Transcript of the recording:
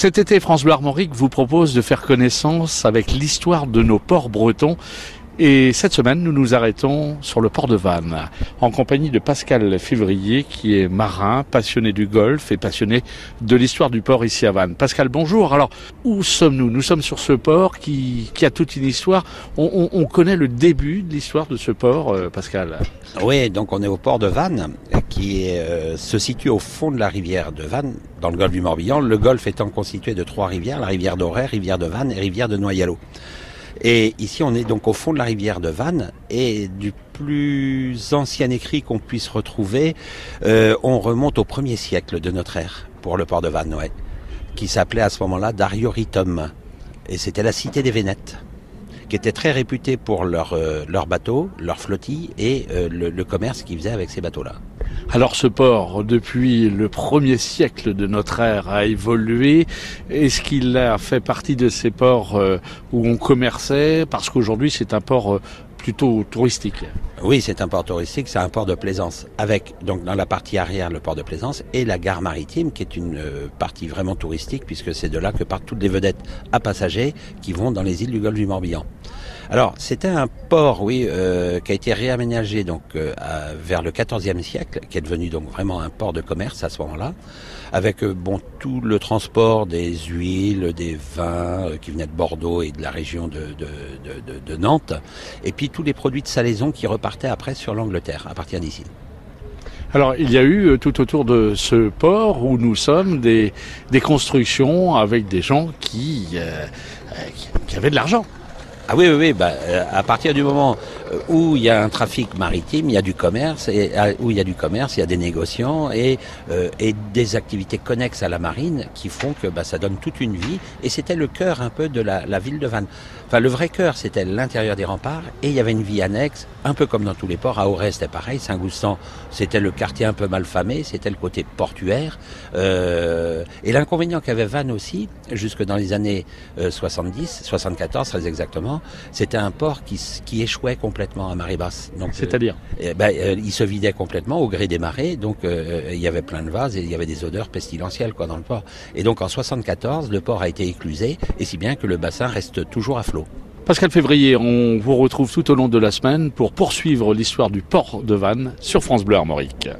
Cet été, France Bleu vous propose de faire connaissance avec l'histoire de nos ports bretons. Et cette semaine, nous nous arrêtons sur le port de Vannes, en compagnie de Pascal Février, qui est marin, passionné du golfe et passionné de l'histoire du port ici à Vannes. Pascal, bonjour. Alors, où sommes-nous? Nous sommes sur ce port qui, a toute une histoire. On, on- on connaît le début de l'histoire de ce port, euh, Pascal. Oui, donc on est au port de Vannes, qui euh, se situe au fond de la rivière de Vannes, dans le golfe du Morbihan. Le golfe étant constitué de trois rivières, la rivière d'Auray, rivière de Vannes et rivière de Noyalo. Et ici, on est donc au fond de la rivière de Vannes, et du plus ancien écrit qu'on puisse retrouver, euh, on remonte au premier siècle de notre ère, pour le port de Vannes, qui s'appelait à ce moment-là Darioritum. Et c'était la cité des Vénètes qui était très réputée pour leurs euh, bateaux, leurs flottilles et euh, le, le commerce qu'ils faisaient avec ces bateaux-là. Alors ce port, depuis le premier siècle de notre ère, a évolué. Est-ce qu'il a fait partie de ces ports euh, où on commerçait? Parce qu'aujourd'hui c'est un port euh, plutôt touristique. Oui, c'est un port touristique, c'est un port de plaisance, avec donc dans la partie arrière le port de plaisance et la gare maritime qui est une euh, partie vraiment touristique puisque c'est de là que partent toutes les vedettes à passagers qui vont dans les îles du golfe du Morbihan. Alors c'était un port, oui, euh, qui a été réaménagé donc euh, vers le XIVe siècle, qui est devenu donc vraiment un port de commerce à ce moment-là, avec bon tout le transport des huiles, des vins qui venaient de Bordeaux et de la région de, Nantes, et puis tous les produits de salaison qui repartaient après sur l'Angleterre à partir d'ici. Alors il y a eu euh, tout autour de ce port où nous sommes des, des constructions avec des gens qui, euh, euh, qui avaient de l'argent. Ah oui, oui, oui. Bah, euh, à partir du moment euh, où il y a un trafic maritime, il y a du commerce, et euh, où il y a du commerce, il y a des négociants et, euh, et des activités connexes à la marine qui font que bah, ça donne toute une vie. Et c'était le cœur un peu de la, la ville de Vannes. Enfin, le vrai cœur, c'était l'intérieur des remparts, et il y avait une vie annexe, un peu comme dans tous les ports. À Auray, c'était pareil. Saint-Goustan, c'était le quartier un peu mal famé, c'était le côté portuaire. Euh, et l'inconvénient qu'avait Vannes aussi, jusque dans les années euh, 70, 74 très exactement, c'était un port qui, échouait complètement à marée basse. Donc, euh, C'est-à-dire eh ben, euh, il se vidait complètement au gré des marées, donc euh, il y avait plein de vases et il y avait des odeurs pestilentielles quoi dans le port. Et donc en 74, le port a été éclusé, et si bien que le bassin reste toujours à flot. Pascal Février, on vous retrouve tout au long de la semaine pour poursuivre l'histoire du port de Vannes sur France Bleu Armorique.